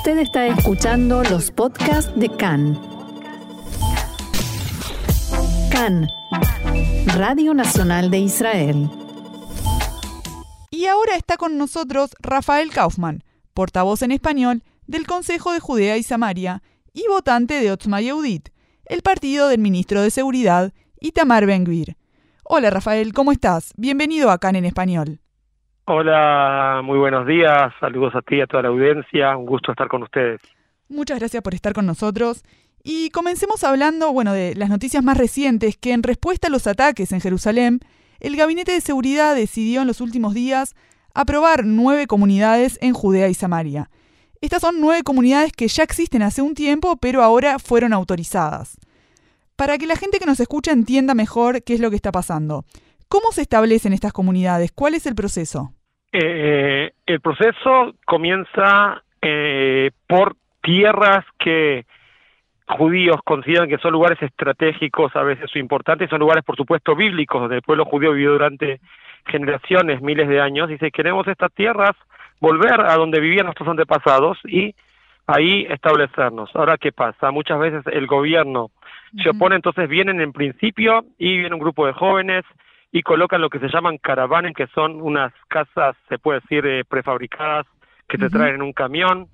Usted está escuchando los podcasts de CAN. CAN, Radio Nacional de Israel. Y ahora está con nosotros Rafael Kaufman, portavoz en español del Consejo de Judea y Samaria y votante de Otzma Yehudit, el partido del ministro de Seguridad, Itamar Ben-Gvir. Hola Rafael, ¿cómo estás? Bienvenido a CAN en español. Hola, muy buenos días. Saludos a ti y a toda la audiencia. Un gusto estar con ustedes. Muchas gracias por estar con nosotros. Y comencemos hablando, bueno, de las noticias más recientes, que en respuesta a los ataques en Jerusalén, el Gabinete de Seguridad decidió en los últimos días aprobar nueve comunidades en Judea y Samaria. Estas son nueve comunidades que ya existen hace un tiempo, pero ahora fueron autorizadas. Para que la gente que nos escucha entienda mejor qué es lo que está pasando, ¿cómo se establecen estas comunidades? ¿Cuál es el proceso? Eh, el proceso comienza eh, por tierras que judíos consideran que son lugares estratégicos a veces importantes, son lugares por supuesto bíblicos, donde el pueblo judío vivió durante generaciones, miles de años, dice queremos estas tierras, volver a donde vivían nuestros antepasados y ahí establecernos. Ahora, ¿qué pasa? Muchas veces el gobierno se opone, entonces vienen en principio y viene un grupo de jóvenes y colocan lo que se llaman caravanes, que son unas casas, se puede decir, eh, prefabricadas, que te traen en un camión,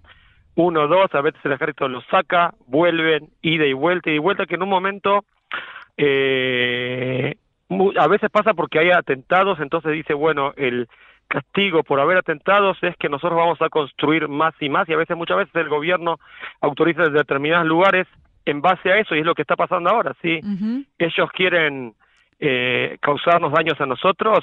uno o dos, a veces el ejército los saca, vuelven, ida y vuelta, y vuelta, que en un momento, eh, a veces pasa porque hay atentados, entonces dice, bueno, el castigo por haber atentados es que nosotros vamos a construir más y más, y a veces, muchas veces el gobierno autoriza determinados lugares en base a eso, y es lo que está pasando ahora, ¿sí? Ellos quieren eh, causarnos daños a nosotros,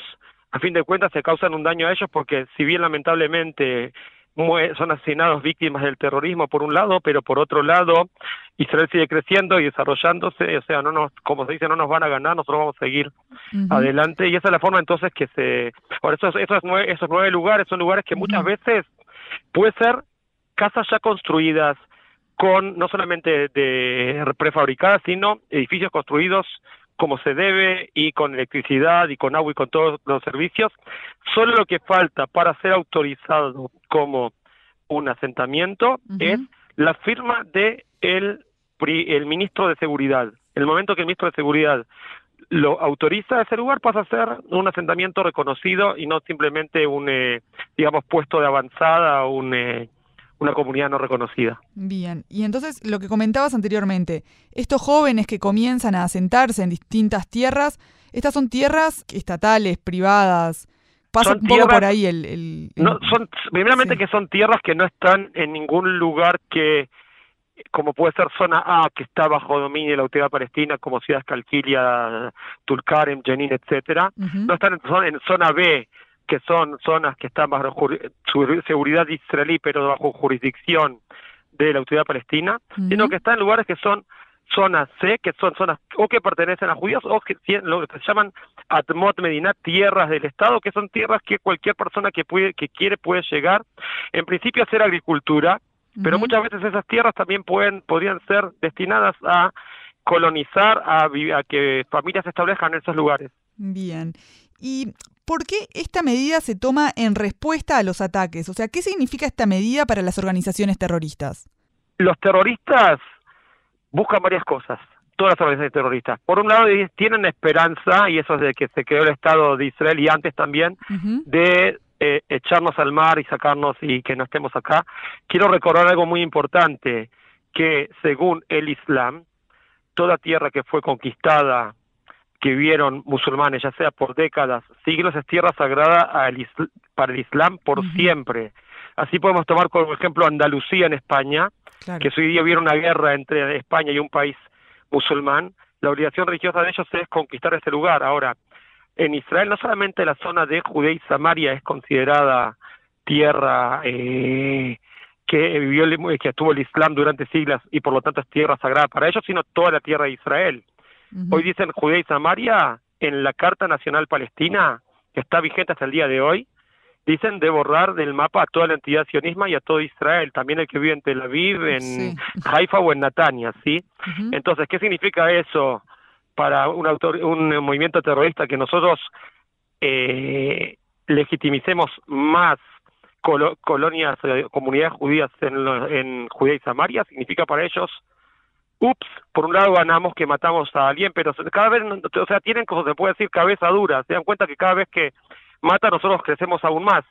a fin de cuentas se causan un daño a ellos porque si bien lamentablemente son asesinados víctimas del terrorismo por un lado, pero por otro lado Israel sigue creciendo y desarrollándose, o sea, no nos, como se dice, no nos van a ganar, nosotros vamos a seguir adelante. Y esa es la forma entonces que se, por eso esos nueve, esos nueve lugares son lugares que muchas veces puede ser casas ya construidas con no solamente de prefabricadas, sino edificios construidos como se debe y con electricidad y con agua y con todos los servicios. Solo lo que falta para ser autorizado como un asentamiento es la firma de el, el ministro de Seguridad. El momento que el ministro de Seguridad lo autoriza ese lugar pasa a ser un asentamiento reconocido y no simplemente un, eh, digamos, puesto de avanzada o un, eh, una comunidad no reconocida. Bien, y entonces lo que comentabas anteriormente, estos jóvenes que comienzan a asentarse en distintas tierras, estas son tierras estatales, privadas, pasa un poco por ahí el... No, son, primeramente que son tierras que no están en ningún lugar que, como puede ser zona A, que está bajo dominio de la autoridad palestina, como ciudades Calquilia, Tulkarem, Jenin, etcétera, no están en, en zona B, que son zonas que están bajo seguridad israelí, pero bajo jurisdicción de la autoridad palestina, sino que están en lugares que son zonas C, que son zonas o que pertenecen a judíos o que lo que se llaman Atmot Medina, tierras del Estado, que son tierras que cualquier persona que puede que quiere puede llegar, en principio a hacer agricultura, pero muchas veces esas tierras también pueden podrían ser destinadas a colonizar, a, a que familias se establezcan en esos lugares. Bien. ¿Y por qué esta medida se toma en respuesta a los ataques? O sea, ¿qué significa esta medida para las organizaciones terroristas? Los terroristas buscan varias cosas, todas las organizaciones terroristas. Por un lado, tienen esperanza, y eso es de que se creó el Estado de Israel y antes también, de eh, echarnos al mar y sacarnos y que no estemos acá. Quiero recordar algo muy importante, que según el Islam, toda tierra que fue conquistada que vivieron musulmanes, ya sea por décadas, siglos, es tierra sagrada para el Islam por siempre. Así podemos tomar como ejemplo Andalucía en España, que hoy día hubiera una guerra entre España y un país musulmán. La obligación religiosa de ellos es conquistar ese lugar. Ahora, en Israel no solamente la zona de Judea y Samaria es considerada tierra eh, que vivió que tuvo el Islam durante siglos y por lo tanto es tierra sagrada para ellos, sino toda la tierra de Israel. Hoy dicen Judea y Samaria en la Carta Nacional Palestina, que está vigente hasta el día de hoy, dicen de borrar del mapa a toda la entidad sionisma y a todo Israel, también el que vive en Tel Aviv, en Haifa o en Natania, ¿sí? Entonces, ¿qué significa eso para un, autor, un movimiento terrorista que nosotros eh, legitimicemos más colonias, eh, comunidades judías en, en Judea y Samaria, significa para ellos, ups, por un lado ganamos que matamos a alguien, pero cada vez, o sea, tienen, como se puede decir, cabeza dura, se dan cuenta que cada vez que mata nosotros crecemos aún más.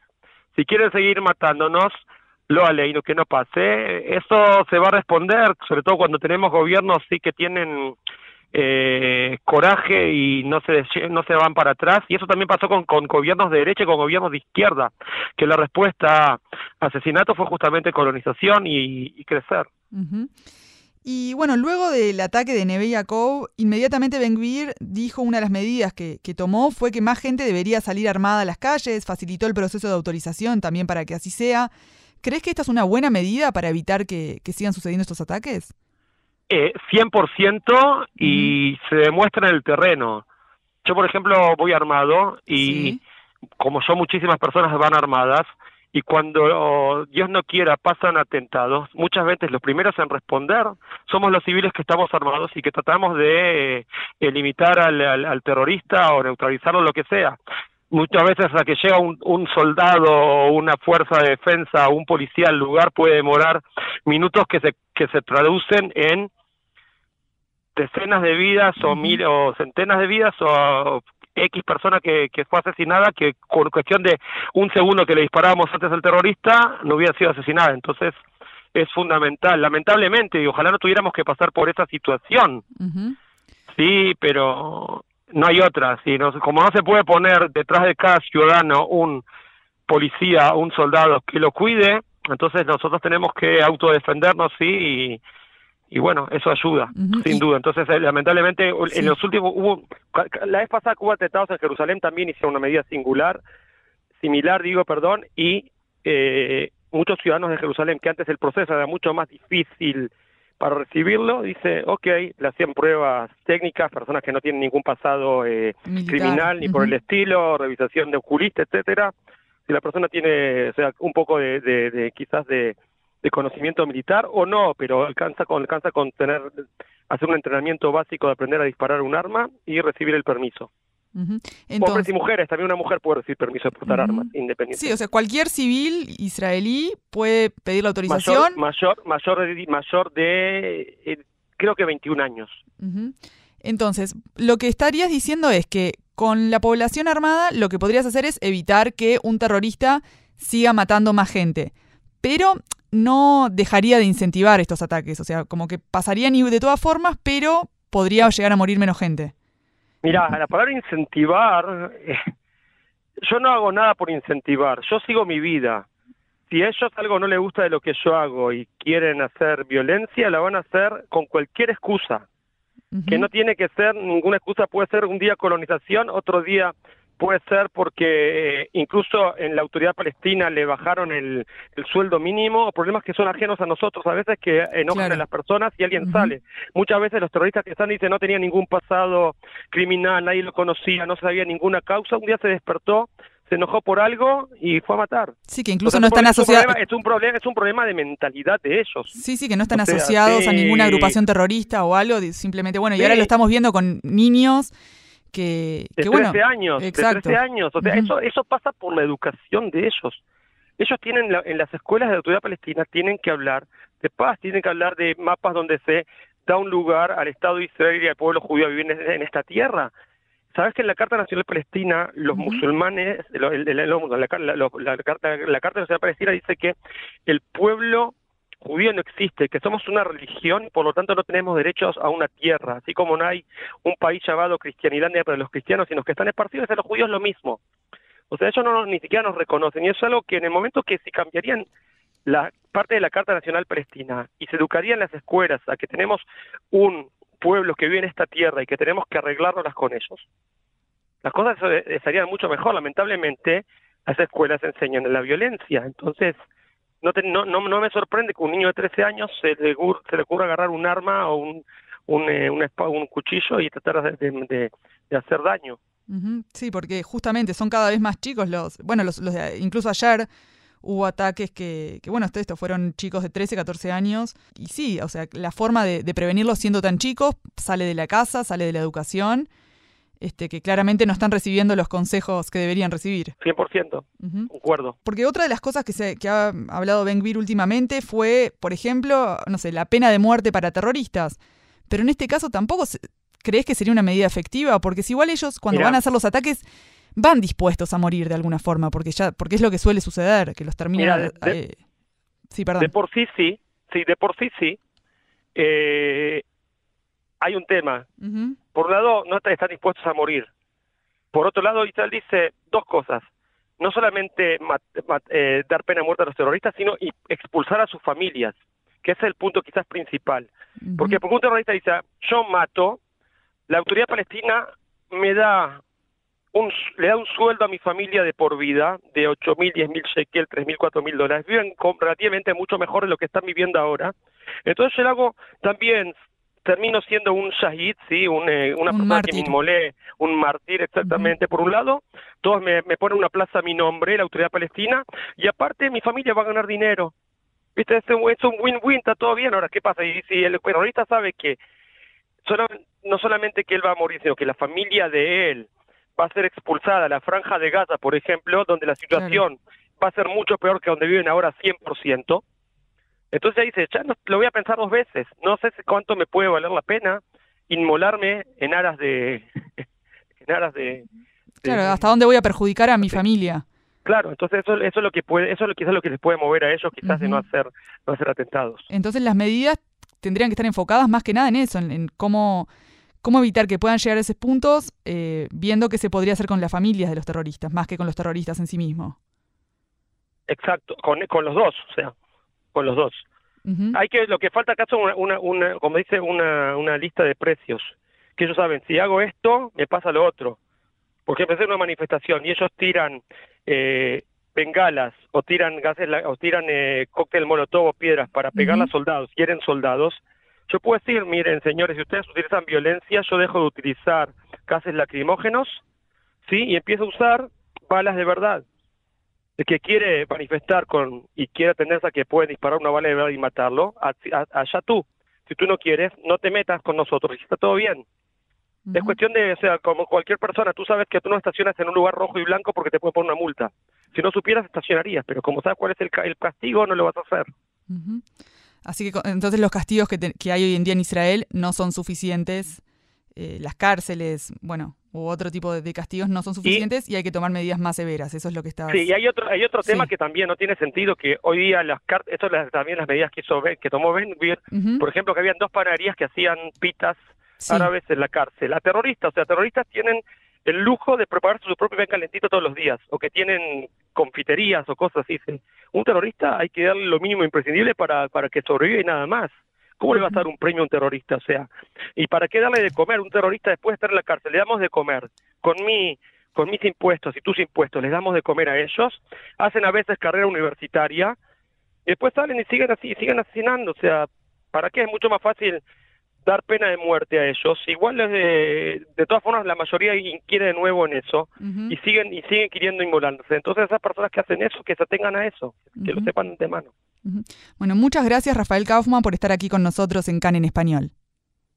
Si quieren seguir matándonos, lo y que no pase. Eso se va a responder, sobre todo cuando tenemos gobiernos sí que tienen eh, coraje y no se no se van para atrás y eso también pasó con, con gobiernos de derecha y con gobiernos de izquierda que la respuesta a asesinato fue justamente colonización y, crecer y bueno, luego del ataque de Neve Yaakov, inmediatamente Ben Gvir dijo una de las medidas que, que, tomó fue que más gente debería salir armada a las calles, facilitó el proceso de autorización también para que así sea. ¿Crees que esta es una buena medida para evitar que, sigan sucediendo estos ataques? Eh, 100% y se demuestra en el terreno. Yo, por ejemplo, voy armado y como yo, muchísimas personas van armadas y cuando Dios no quiera pasan atentados, muchas veces los primeros en responder somos los civiles que estamos armados y que tratamos de eh, limitar al, al, terrorista o neutralizarlo, lo que sea. Muchas veces a que llega un, un soldado o una fuerza de defensa o un policía al lugar puede demorar minutos que se, que se traducen en decenas de vidas o mil o centenas de vidas o X persona que, que fue asesinada que con cuestión de un segundo que le disparábamos antes al terrorista no hubiera sido asesinada. Entonces es fundamental, lamentablemente, y ojalá no tuviéramos que pasar por esa situación. Sí, pero no hay otra. ¿sí? como no se puede poner detrás de cada ciudadano un policía, un soldado que lo cuide, entonces nosotros tenemos que autodefendernos, sí, y, bueno, eso ayuda, sin duda. Entonces, eh, lamentablemente, en los últimos, hubo, la vez pasada que hubo atentados en Jerusalén también hicieron una medida singular, similar, digo, perdón, y eh, muchos ciudadanos de Jerusalén, que antes el proceso era mucho más difícil para recibirlo, dice, ok, le hacían pruebas técnicas, personas que no tienen ningún pasado eh, criminal ni por el estilo, revisación de oculista, etcétera. Si la persona tiene, o sea, un poco de, de, quizás de, conocimiento militar o no, pero alcanza con alcanza con tener hacer un entrenamiento básico de aprender a disparar un arma y recibir el permiso. Hombres y mujeres, también una mujer puede recibir permiso de portar armas, independientemente. Sí, o sea, cualquier civil israelí puede pedir la autorización. Mayor, mayor, mayor, mayor de, eh, creo que 21 años. Entonces, lo que estarías diciendo es que con la población armada lo que podrías hacer es evitar que un terrorista siga matando más gente. Pero no dejaría de incentivar estos ataques, o sea, como que pasarían de todas formas, pero podría llegar a morir menos gente. Mira, la palabra incentivar, eh, yo no hago nada por incentivar, yo sigo mi vida. Si a ellos algo no les gusta de lo que yo hago y quieren hacer violencia, la van a hacer con cualquier excusa. Que no tiene que ser ninguna excusa, puede ser un día colonización, otro día puede ser porque eh, incluso en la autoridad palestina le bajaron el, sueldo mínimo, o problemas que son ajenos a nosotros, a veces que enojan a las personas y alguien sale. Muchas veces los terroristas que están dicen no tenía ningún pasado criminal, nadie lo conocía, no sabía ninguna causa, un día se despertó, se enojó por algo y fue a matar. Sí, que incluso no están asociados. Es un, problema, es un problema de mentalidad de ellos. Sí, sí, que no están asociados a ninguna agrupación terrorista o algo, simplemente, bueno, y ahora lo estamos viendo con niños que, de 13 años, de 13 años, o sea, eso eso pasa por la educación de ellos. Ellos tienen en las escuelas de la autoridad palestina tienen que hablar de paz, tienen que hablar de mapas donde se da un lugar al Estado de Israel y al pueblo judío a vivir en, esta tierra. Sabes que en la Carta Nacional Palestina los musulmanes, la, la, Carta, la Carta Nacional Palestina dice que el pueblo judío no existe, que somos una religión y por lo tanto no tenemos derechos a una tierra, así como no hay un país llamado Cristianilandia para los cristianos, sino que están esparcidos entre los judíos lo mismo. O sea, ellos no, ni siquiera nos reconocen y es algo que en el momento que si cambiarían la parte de la Carta Nacional Palestina y se educarían las escuelas a que tenemos un pueblo que vive en esta tierra y que tenemos que arreglárnoslas con ellos, las cosas estarían mucho mejor. Lamentablemente, las escuelas enseñan la violencia, entonces no, no, no, me sorprende que un niño de 13 años se le, se le ocurra agarrar un arma o un, un, eh, un, cuchillo y tratar de, de, hacer daño. Sí, porque justamente son cada vez más chicos los, bueno, los, los incluso ayer hubo ataques que, que, bueno, esto fueron chicos de 13, 14 años, y sí, o sea, la forma de, de prevenirlos siendo tan chicos sale de la casa, sale de la educación, este, que claramente no están recibiendo los consejos que deberían recibir. 100%, uh acuerdo. Porque otra de las cosas que, se, que ha hablado Ben Gvir últimamente fue, por ejemplo, no sé, la pena de muerte para terroristas. Pero en este caso tampoco crees que sería una medida efectiva, porque si igual ellos cuando van a hacer los ataques van dispuestos a morir de alguna forma, porque ya porque es lo que suele suceder, que los terminan... Eh, sí, perdón. De por sí sí, sí, de por sí sí. Eh, hay un tema. Por un lado, no están dispuestos a morir. Por otro lado, Israel dice dos cosas. No solamente eh, dar pena de muerte a los terroristas, sino expulsar a sus familias, que es el punto quizás principal. Porque porque un terrorista dice, yo mato, la autoridad palestina me da un, le da un sueldo a mi familia de por vida de 8 mil, 10 mil shekel, 3 mil, 4 mil dólares. Viven relativamente mucho mejor de lo que están viviendo ahora. Entonces yo le hago también termino siendo un shahid, ¿sí? Un, eh, una persona que me inmolé, un mártir exactamente. Por un lado, todos me, me ponen una plaza a mi nombre, la autoridad palestina, y aparte mi familia va a ganar dinero. ¿Viste? Es un win-win, está todo bien. Ahora, ¿qué pasa? Y si el terrorista sabe que solo, no solamente que él va a morir, sino que la familia de él va a ser expulsada a la franja de Gaza, por ejemplo, donde la situación va a ser mucho peor que donde viven ahora 100%, entonces dice, ya no, lo voy a pensar dos veces, no sé cuánto me puede valer la pena inmolarme en aras de... en aras de, claro, ¿hasta dónde voy a perjudicar a mi familia? Claro, entonces eso, eso es lo que puede, eso es lo, quizás lo que les puede mover a ellos, quizás de no hacer, no hacer atentados. Entonces las medidas tendrían que estar enfocadas más que nada en eso, en, cómo, cómo evitar que puedan llegar a esos puntos, eh, viendo qué se podría hacer con las familias de los terroristas, más que con los terroristas en sí mismos. Exacto, con, con los dos, o sea, con los dos. Hay que lo que falta acá son una, una, como dice una, una lista de precios que ellos saben si hago esto me pasa lo otro porque empecé una manifestación y ellos tiran eh, bengalas o tiran gases o tiran eh, cóctel molotov o piedras para pegar a soldados quieren soldados yo puedo decir miren señores si ustedes utilizan violencia yo dejo de utilizar gases lacrimógenos sí y empiezo a usar balas de verdad el que quiere manifestar con y quiere tenerse a que puede disparar una bala de verdad y matarlo, allá tú. Si tú no quieres, no te metas con nosotros y está todo bien. Es cuestión de, o sea, como cualquier persona, tú sabes que tú no estacionas en un lugar rojo y blanco porque te puede poner una multa. Si no supieras, estacionarías, pero como sabes cuál es el, el castigo, no lo vas a hacer. Así que entonces los castigos que, que, hay hoy en día en Israel no son suficientes. Eh, las cárceles, bueno, u otro tipo de, castigos no son suficientes y, hay que tomar medidas más severas. Eso es lo que está. Sí, y hay otro, hay otro tema que también no tiene sentido, que hoy día las cartas, esto es también las medidas que, hizo, que tomó Ben por ejemplo, que habían dos panaderías que hacían pitas árabes en la cárcel. A terroristas, o sea, terroristas tienen el lujo de prepararse su propio pan calentito todos los días, o que tienen confiterías o cosas así. Un terrorista hay que darle lo mínimo imprescindible para, para que sobreviva y nada más. ¿Cómo le va a dar un premio a un terrorista? O sea, ¿y para qué darle de comer un terrorista después de estar en la cárcel? Le damos de comer con mi con mis impuestos y tus impuestos, les damos de comer a ellos, hacen a veces carrera universitaria, y después salen y siguen así, siguen asesinando, o sea, ¿para qué? Es mucho más fácil dar pena de muerte a ellos. Igual de, de todas formas la mayoría quiere de nuevo en eso y siguen y siguen queriendo inmolarse. Entonces esas personas que hacen eso, que se atengan a eso, que lo sepan de antemano. Bueno, muchas gracias Rafael Kaufman por estar aquí con nosotros en CAN en español.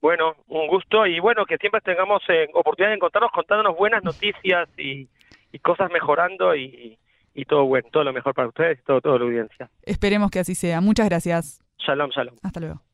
Bueno, un gusto y bueno, que siempre tengamos eh, oportunidad de encontrarnos contándonos buenas noticias y, cosas mejorando y, todo bueno, todo lo mejor para ustedes y todo, toda la audiencia. Esperemos que así sea. Muchas gracias. Shalom, shalom. Hasta luego.